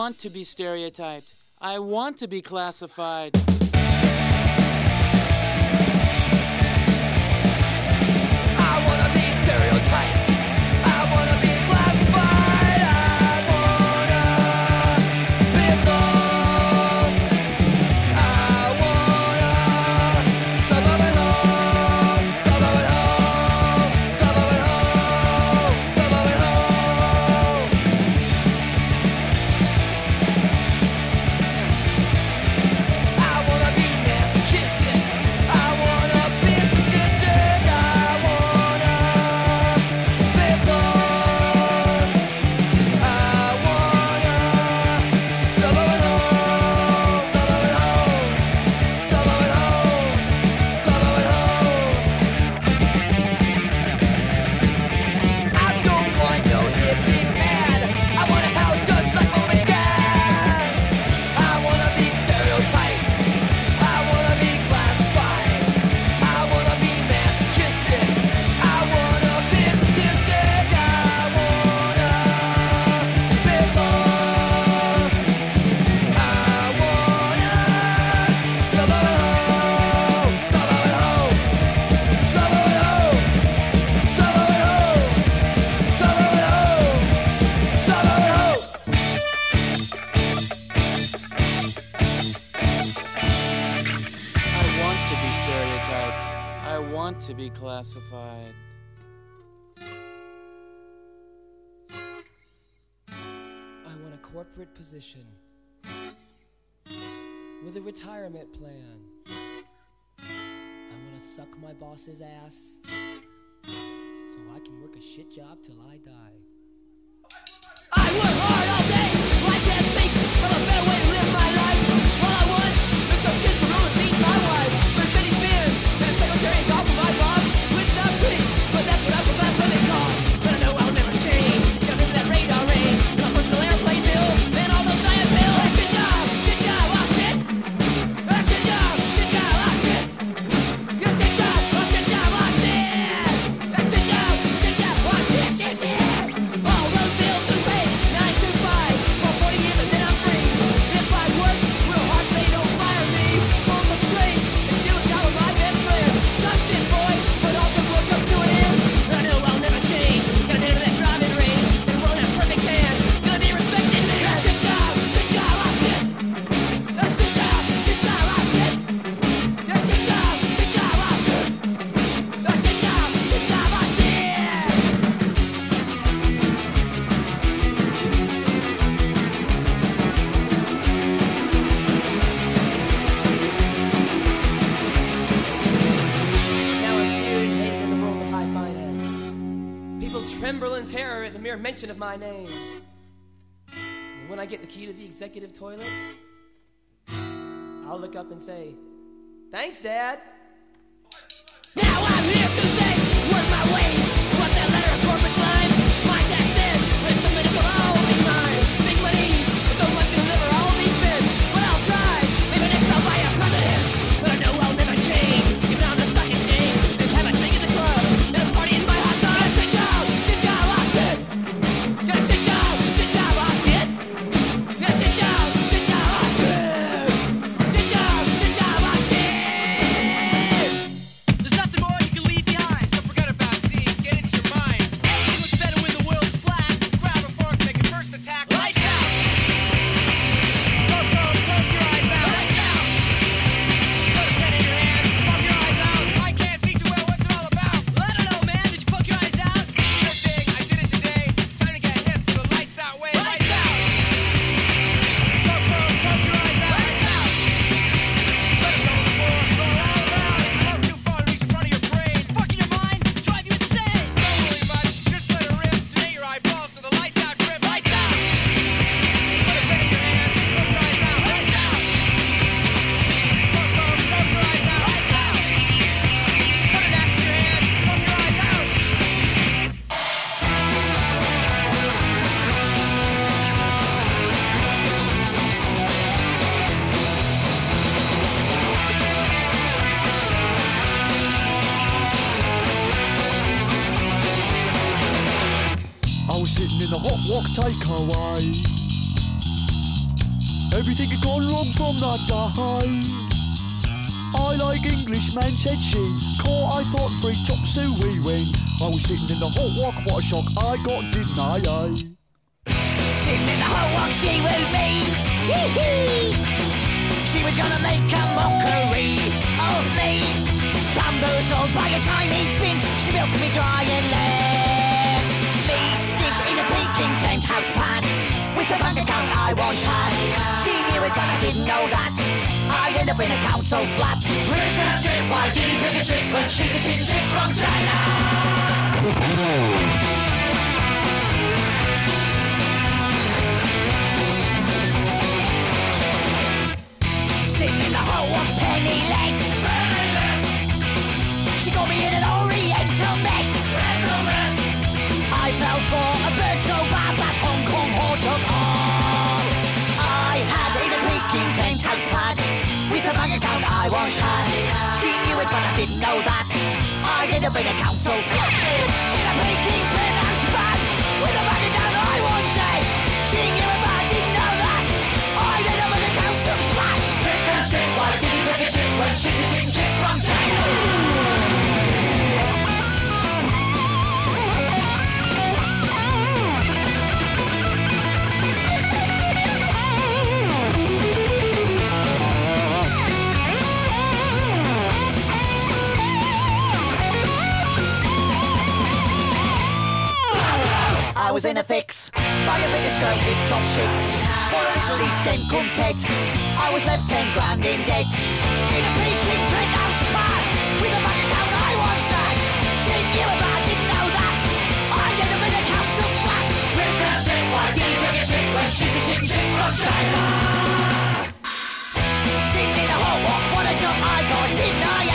want to be stereotyped. I want to be classified. classified. I want a corporate position with a retirement plan. I want to suck my boss's ass so I can work a shit job till I die. mere mention of my name. And when I get the key to the executive toilet, I'll look up and say, Thanks, Dad. Now I'm here to say, work my way. itchy. Caught, I thought, free chop suey wing. I was sitting in the hot walk, what a shock I got, didn't I? I? Sitting in the hot walk, she was me. Hee She was gonna make a mockery of me. Bamboozled by a Chinese pint, she milked me dry and left. Me stick in a Peking penthouse pad with the bank account I once had. She knew it, but I didn't know that. I end up in a couch so flat. Trick that shit, why did he pick a chick when she's a cheap chick from China? in the hole of penniless. penniless. She got me in an oriental mess. was She knew it but I didn't know that I did a bit of council flat In a Peking pen ass bag With a bandit down I won't say She knew it but I didn't know that I did a bit of council flat Chick and shit, why did he pick a shit from China? Was in a fix. Buy a bigger skirt with chopsticks. For a little East End crumpet. I was left ten grand in debt. In a Peking penthouse pad. With a bank account I once had. Seeing you about didn't know that. I ended up in a council flat. Drink and shit, why did you a chick when she's a chick chick from China? Me the whole walk, what a shot I got, didn't I,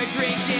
Were drinking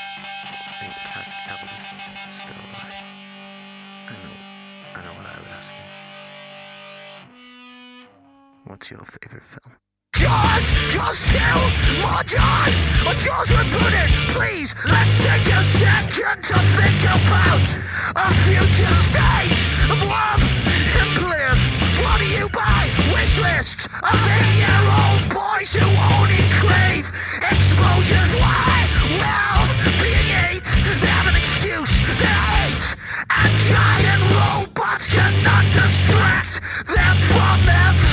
ask Elvis still alive. I know, I know what I would ask him. What's your favorite film? Jaws! Jaws 2! More Jaws! A Jaws rebooted! Please, let's take a second to think about a future state of love bliss. What do you buy? Wish lists of eight-year-old boys who only crave explosions. Why? Well, they have an excuse. They're eight, and giant robots cannot distract them from their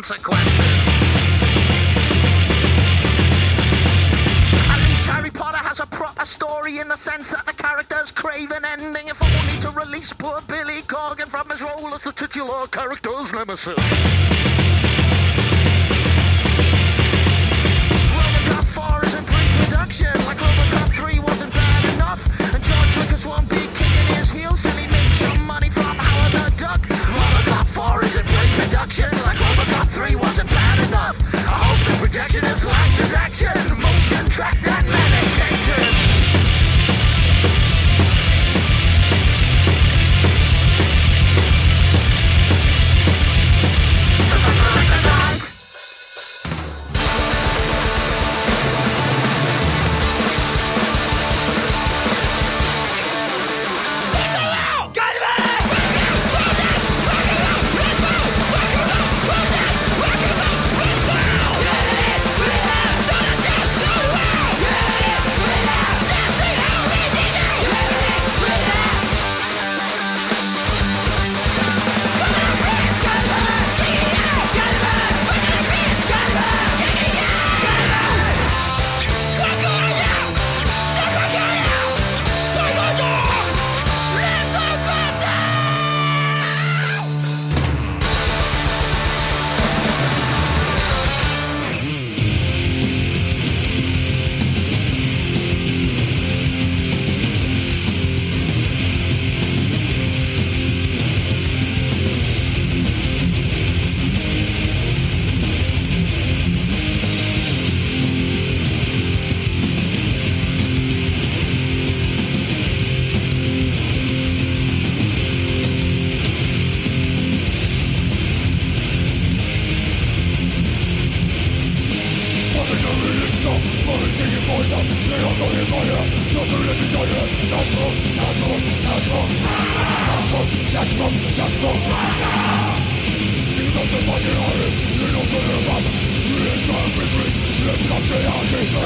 consequences. At least Harry Potter has a proper story in the sense that the characters crave an ending if only to release poor Billy Corgan from his role as the titular character's nemesis. This is action!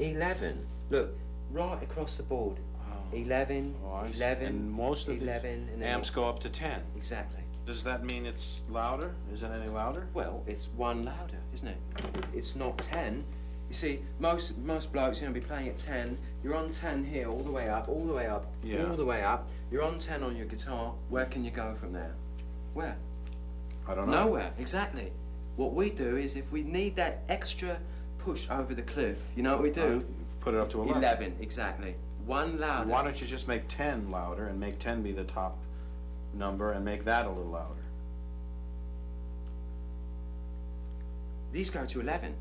11. Look, right across the board. Ah. 11, Oh, 11, And most of 11, and then amps go up to 10. Exactly. Does that mean it's louder? Is it any louder? Well, it's one louder, isn't it? It's not 10. You see, most most blokes, you know, be playing at 10. You're on 10 here, all the way up, all the way up, Yeah. all the way up. You're on 10 on your guitar. Where can you go from there? Where? I don't know. Nowhere, exactly. What we do is if we need that extra push over the cliff, you know what we do? Uh, put it up to 11. 11, exactly. One louder. Why don't you just make 10 louder and make 10 be the top number and make that a little louder? These go to 11.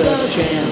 Is just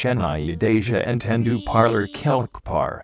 Chennai Deja and Tendu Parlor Kelkpar.